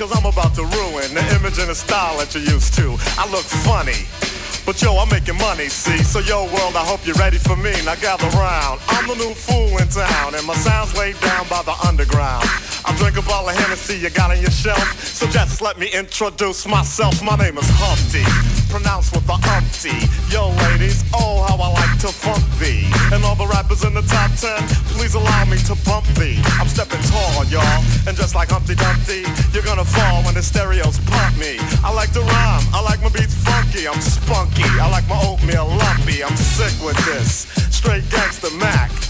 cause I'm about to ruin the image and the style that you're used to. I look funny. But yo, I'm making money, see? So yo, world, I hope you're ready for me. Now gather round. I'm the new fool in town, and my sound's laid down by the underground. I drink a bottle of Hennessy you got on your shelf. So just let me introduce myself. My name is Humpty, pronounced with the umpty. Yo, ladies, oh, how I like to funk thee. And all the rappers in the top ten, please allow me to bump thee. I'm stepping tall, y'all. And just like Humpty Dumpty, you're gonna fall when the stereos pump me. I like to rhyme, I like my beats funky, I'm spunky. I like my oatmeal lumpy, I'm sick with this. Straight gangster Mac.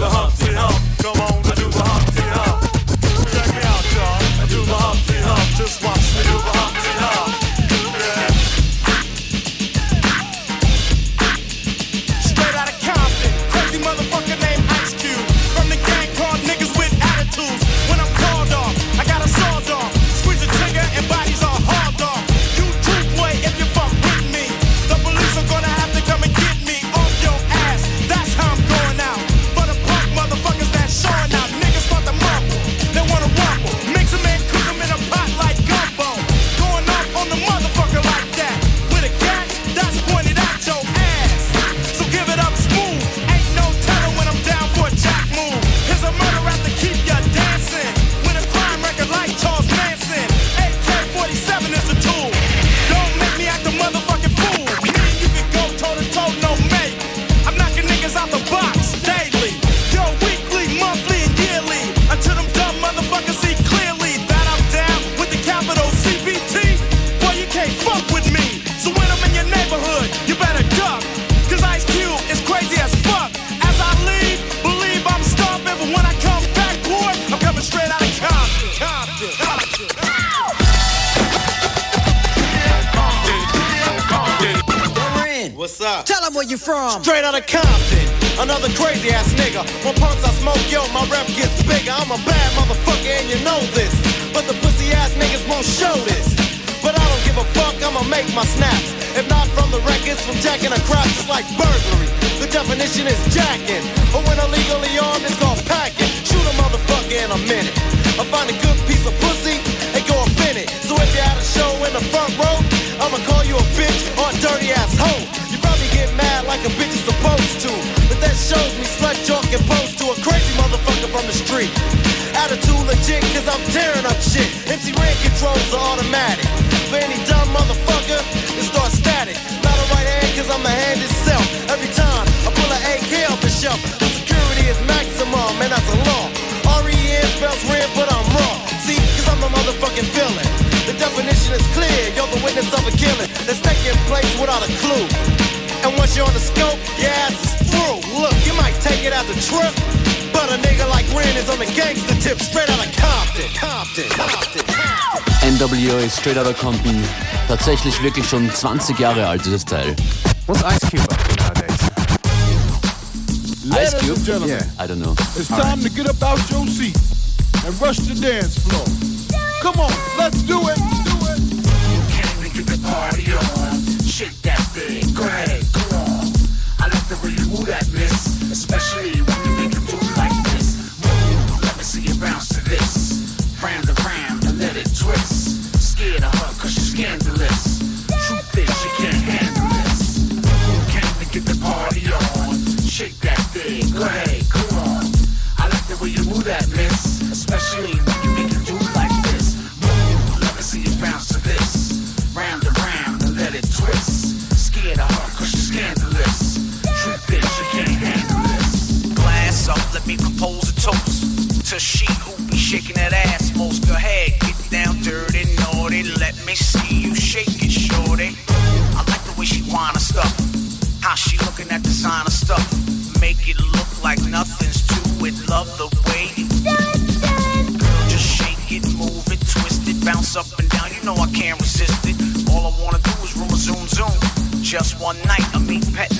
the Hump. From the street. Attitude legit, cause I'm tearing up shit. MC Ren controls are automatic. For any dumb motherfucker, it starts static. Not a right hand, cause I'm the hand itself. Every time I pull an AK off the shelf, the security is maximum, and that's a law. R-E-N spells Ren, but I'm raw. See, cause I'm the motherfucking villain. The definition is clear, you're the witness of a killing that's taking place without a clue. And once you're on the scope, your ass is through. Look, you might take it as a trip, but a nigga like Ren is on the gangster tip, straight out of Compton. Compton, Compton, Compton. NWA ist Straight Outta Compton. Tatsächlich wirklich schon 20 Jahre alt, dieses Teil. What's Ice Cube up to nowadays? Ice Ladies Cube? and gentlemen, Yeah. I don't know. it's time to get up out your seat and rush the dance floor. Come on, let's do it. Do it. Came to get the party on. like nothing's true with love the way you do it, do. Just shake it, move it, twist it, bounce up and down. You know I can't resist it. All I wanna do is room zoom zoom. Just one night, I mean pet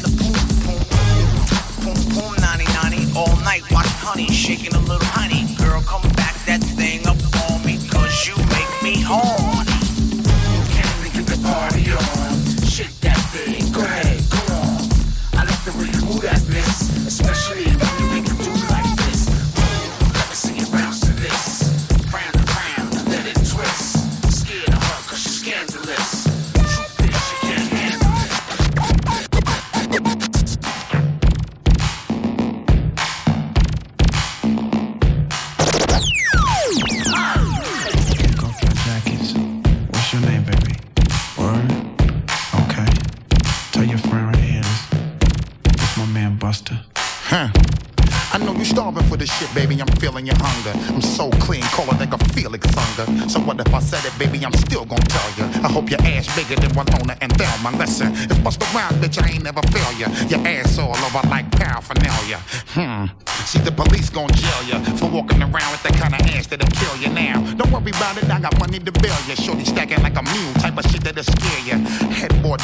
I'm still gonna tell you. I hope your ass bigger than Winona and Thelma. Listen, it's bust around, bitch. I ain't never fail ya. Your ass all over like paraphernalia. Hmm. See, the police gon' jail ya for walking around with that kind of ass that'll kill you now. Don't worry about it, I got money to bail ya. Shorty stacking like a mule, type of shit that'll scare ya.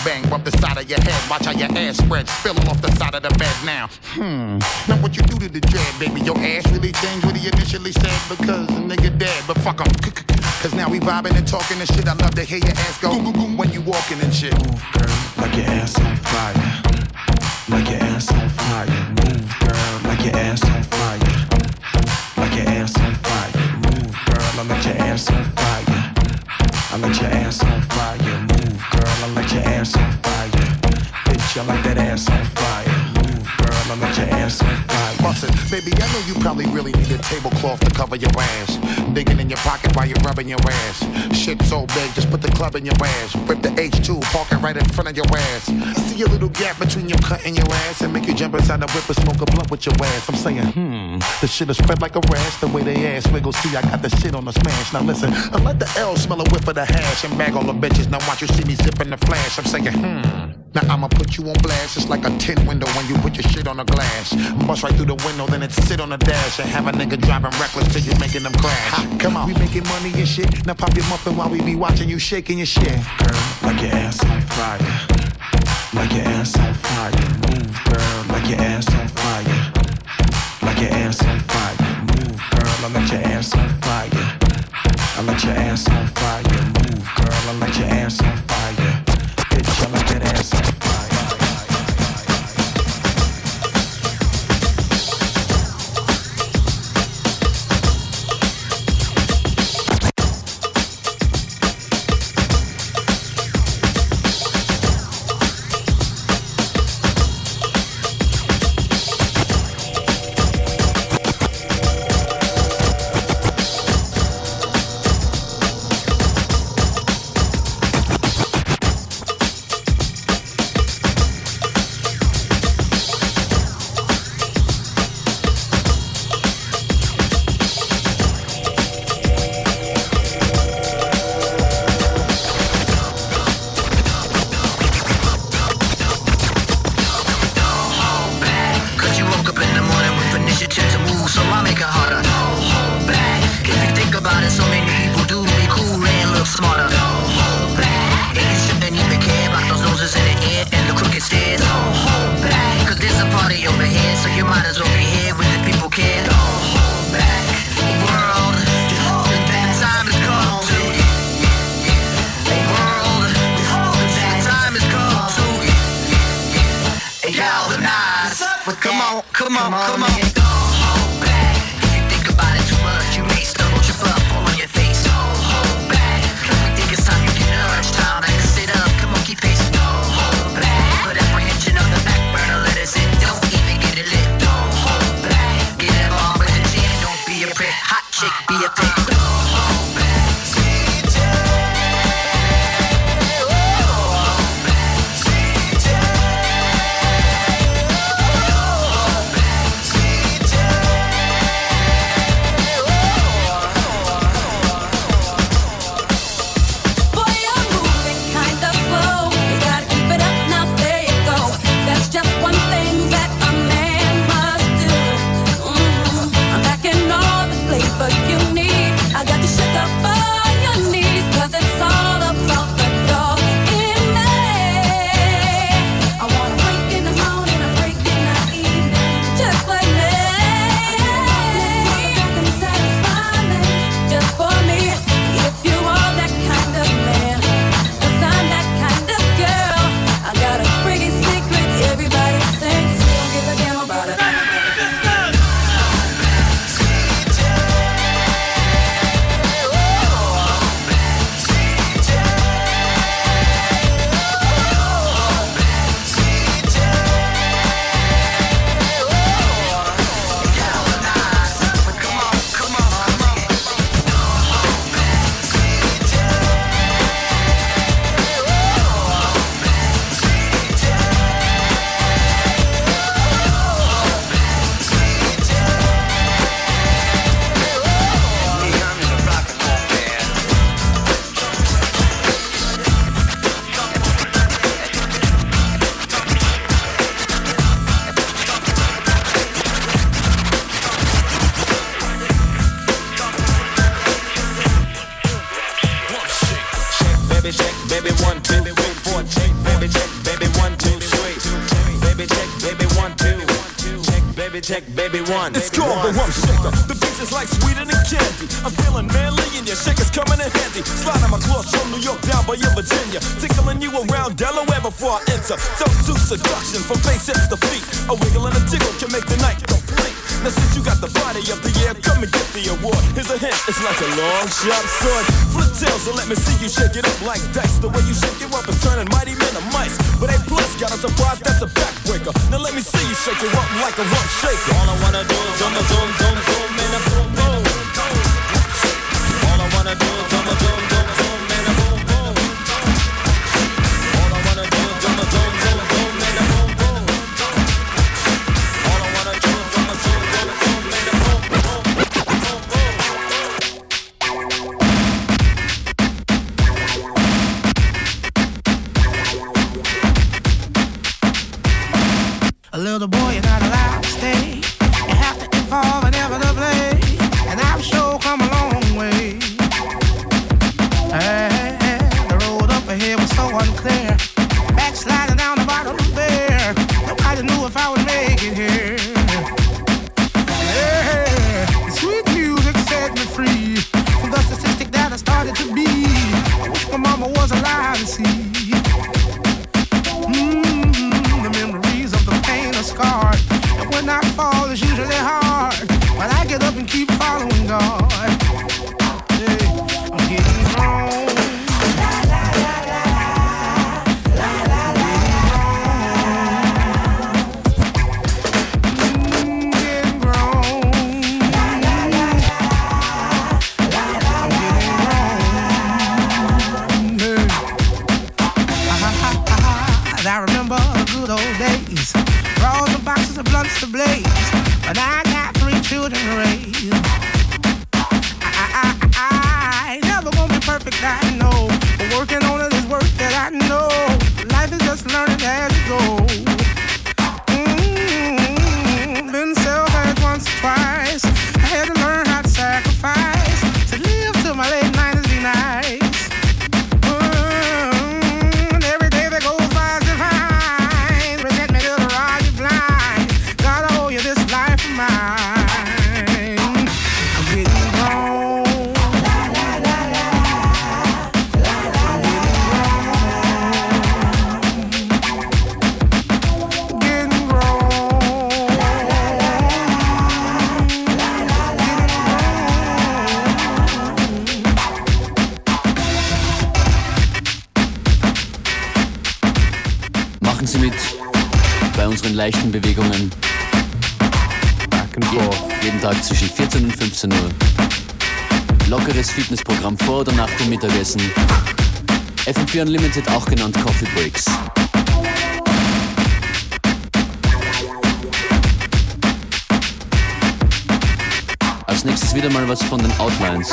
Bang, bump the side of your head. Watch how your ass spread, spilling off the side of the bed now. Hmm. Now what you do to the dread, baby? Your ass really changed what he initially said because the nigga dead, but fuck him. Cause now we vibing and talking and shit. I love to hear your ass go when you walking and shit. Move, girl, like your ass on fire. Like your ass on fire. Move, girl, like your ass on fire. Like your ass on fire. Move, girl, I let your ass on fire. I let your ass on fire. Ass on fire. Bitch, I like that ass on fire. Move, girl, I let your ass on fire. Baby, I know you probably really need a tablecloth to cover your ass. Digging in your pocket while you're rubbing your ass. Shit so big, just put the club in your ass. Rip the H2, park it right in front of your ass. See a little gap between your cut and your ass and make you jump inside the whip and smoke a blunt with your ass. I'm saying, hmm, the shit is spread like a rash. The way they ass wiggle, see, I got the shit on the smash. Now listen, I let the L smell a whip of the hash and bag all the bitches. Now watch you see me zipping the flash. I'm saying, hmm. Now I'ma put you on blast. It's like a tin window when you put your shit on the glass. Bust right through the window, then it sit on the dash and have a nigga driving reckless till you making them crash. Ha, come on, we making money and shit. Now pop your muffin while we be watching you shaking your shit. Girl, like your ass on fire. Like your ass on fire. Move, girl, like your ass on fire. Like your ass on fire. Move, girl, I let your ass on fire. I let your ass on fire. sliding my claws from New York down by your Virginia. Tickling you around Delaware before I enter. So to seduction from face to feet. A wiggle and a tickle can make the night complete. Now since you got the body of the year, come and get the award. Here's a hint, it's like a long sharp sword. Flip tails and let me see you shake it up like dice. The way you shake it up is turning mighty men to mice. But A plus got a surprise, that's a backbreaker. Now let me see you shake it up like a rump shaker. All I wanna do is zoom, zoom, zoom, zoom, and I'm. FM4 Unlimited, auch genannt Coffee Breaks. Als nächstes wieder mal was von den Outlines.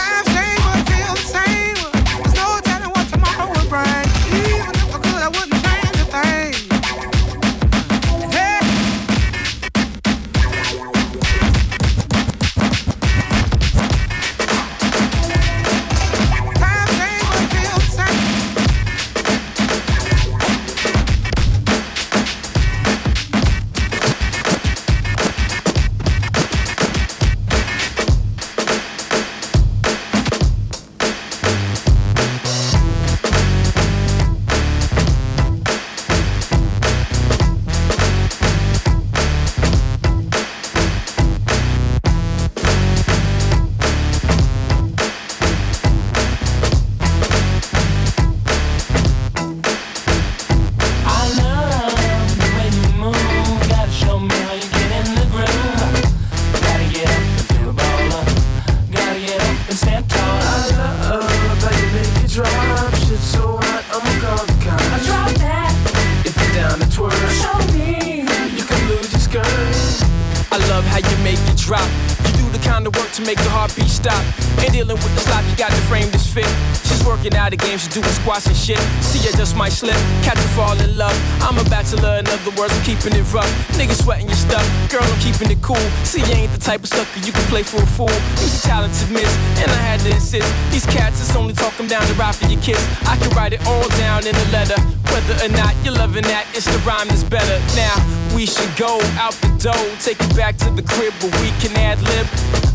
type of sucker you can play for a fool. He's a talented miss, and I had to insist. These cats is only talking down the ride for your kiss. I can write it all down in a letter. Whether or not you're loving that, it's the rhyme that's better. Now, we should go out the door, take it back to the crib where we can ad lib.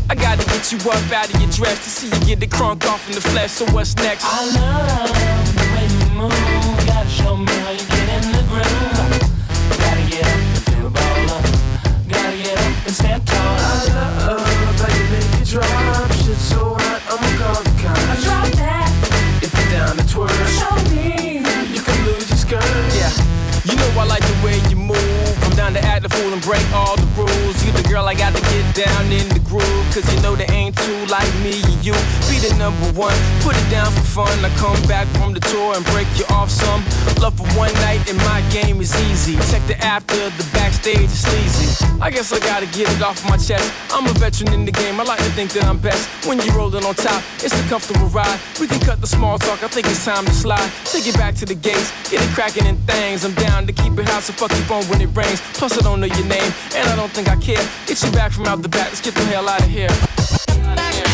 I gotta get you up out of your dress to see you get the crunk off in the flesh. So what's next? I love the way you move, gotta show me. So to act the fool and break all the rules. You the girl I got to get down in the groove. Cause you know there ain't two like me and you. Be the number one, put it down for fun. I come back from the tour and break you off some. Love for one night and my game is easy. Check the after, the backstage is sleazy. I guess I gotta get it off my chest. I'm a veteran in the game, I like to think that I'm best. When you're rolling on top, it's a comfortable ride. We can cut the small talk, I think it's time to slide. Take it back to the gates, get it cracking in things. I'm down to keep it hot, so fuck your phone when it rains. Plus, I don't know your name, and I don't think I care. Get you back from out the back, let's get the hell out of here.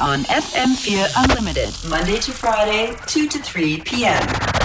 on FM4 Unlimited, Monday to Friday, 2 to 3 p.m.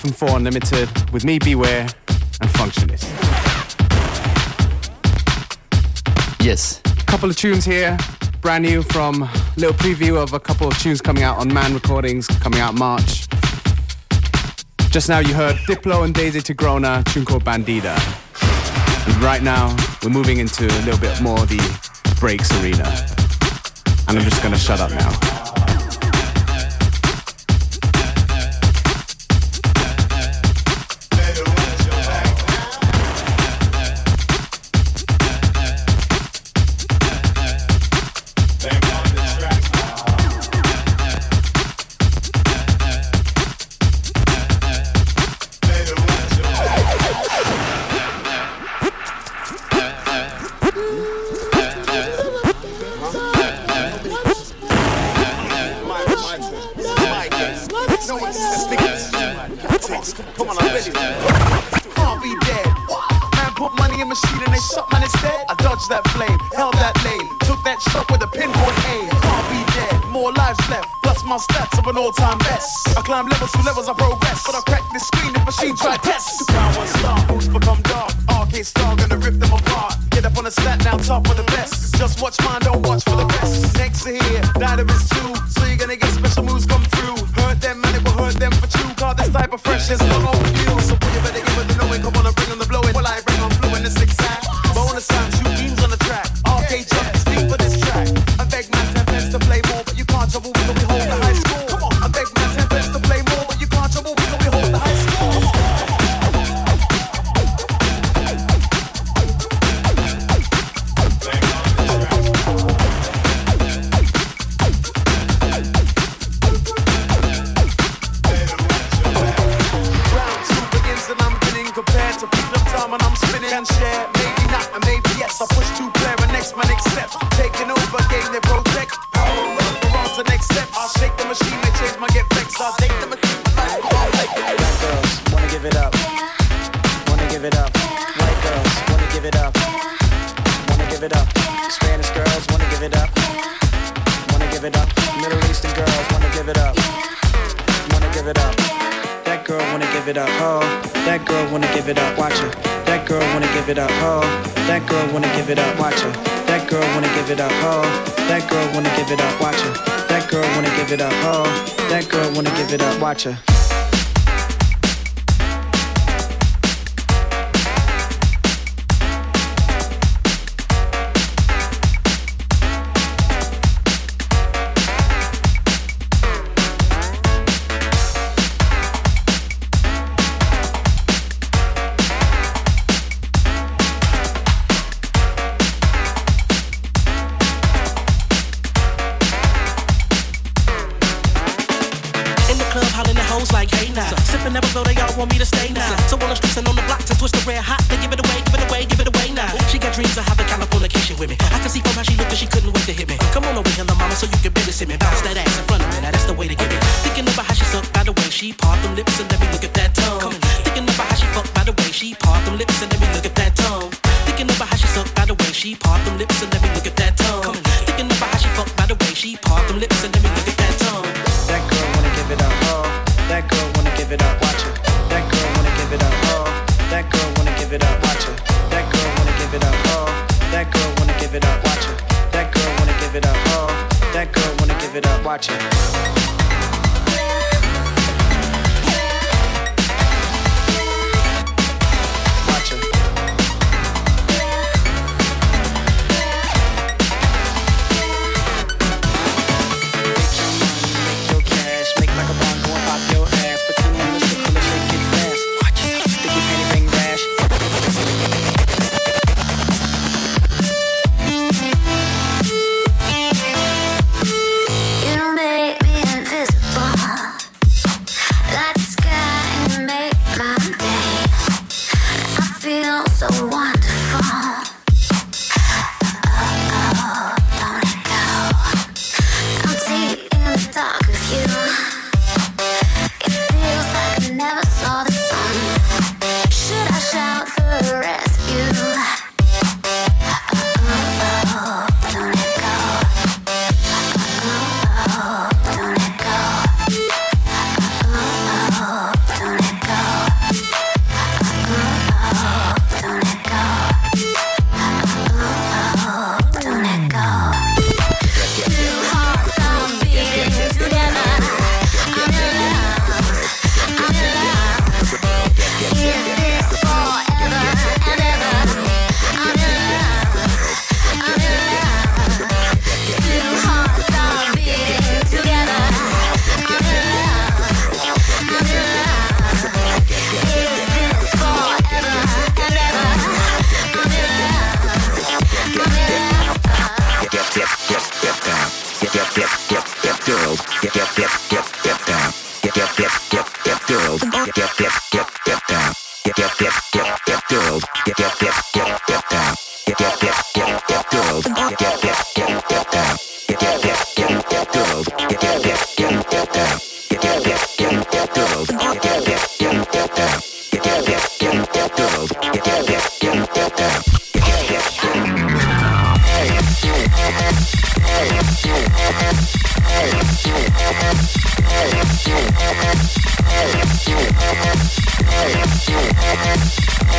FM4 Unlimited with me, Beware, and Functionist. Yes. Couple of tunes here, brand new from little preview of a couple of tunes coming out on Man Recordings, coming out March. Just now you heard Diplo and Deize Tigrona, tune called Bandida. And right now we're moving into a little bit more the breaks arena. And I'm just gonna shut up now. climb levels to levels I progress. But I crack this screen if machine try test. The ground one star, boots become dark. Arcade star, gonna rip them apart. Get up on the stat now, top of the best. Just watch mine, don't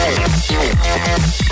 Yeah.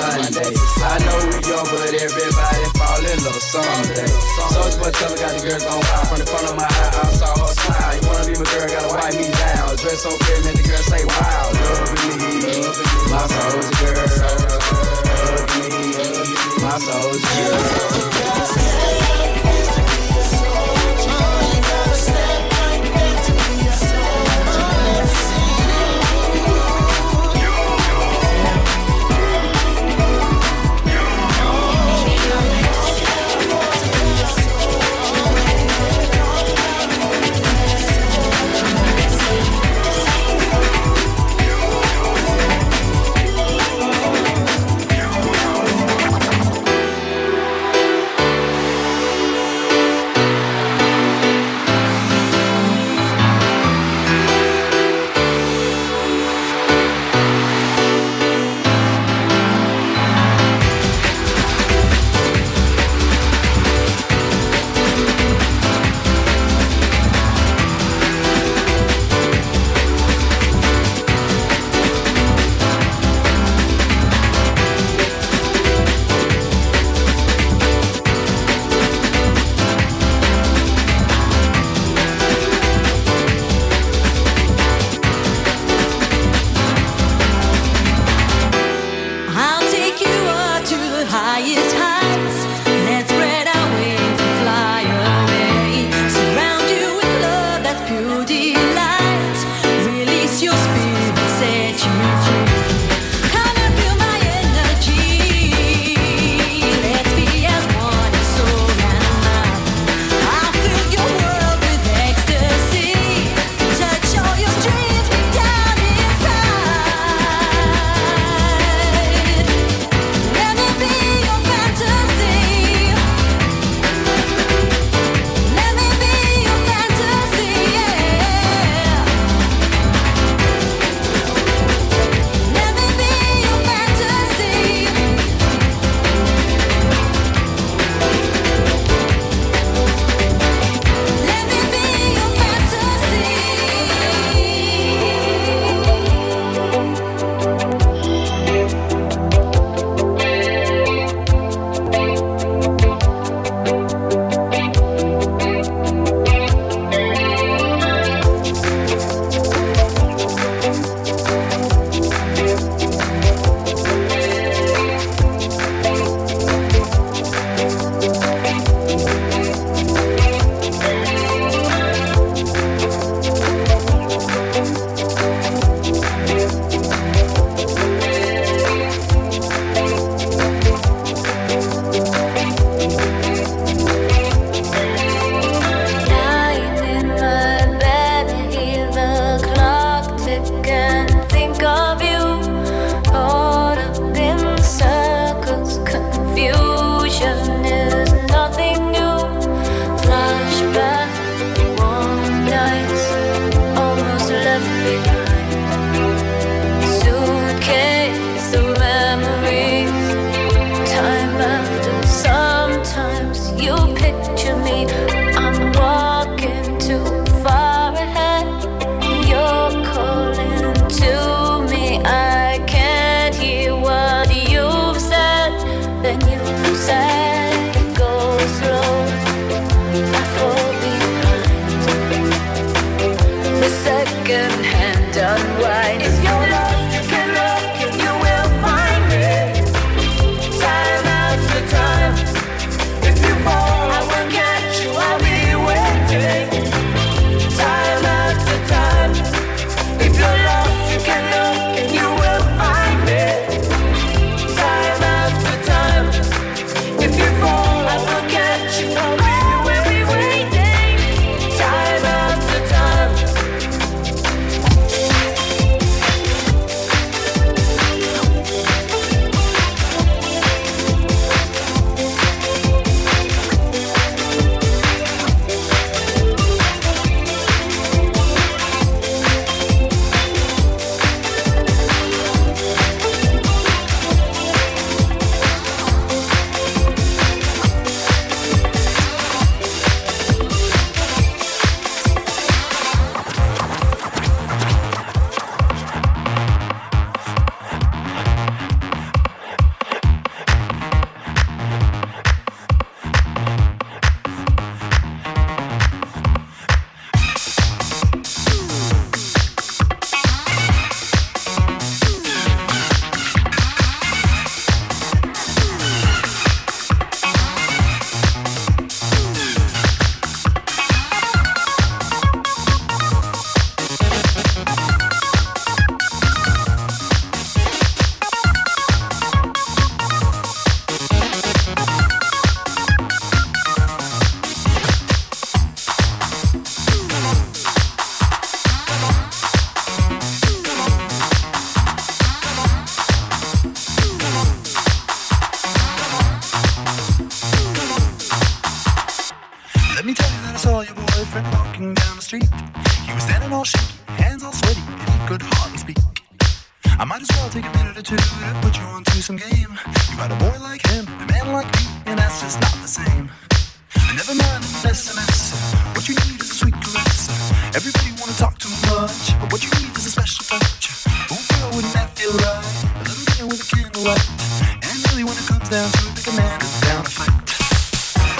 Sunday. I know we young, but everybody fall in love someday. Boy, tell me got the girls gon' wild. From the front of my eye, I saw her smile. You wanna be my girl, gotta wipe me down. Dress so pretty, make the girl say wow. Love me, my soldier girl. Love me, my soldier girl.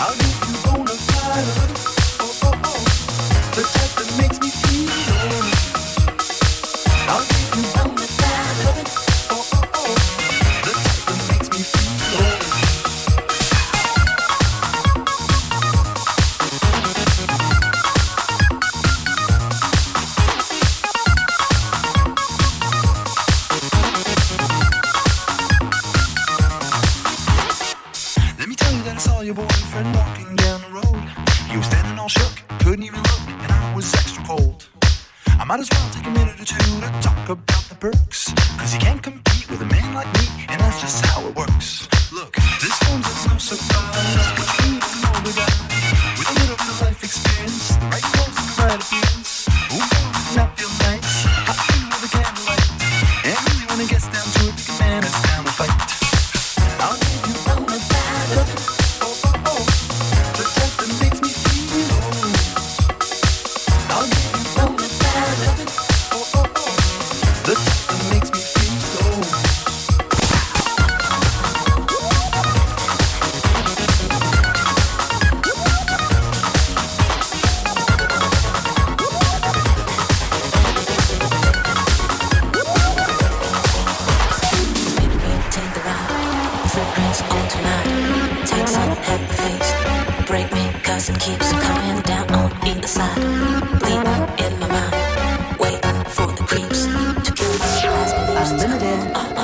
I'll give Unlimited.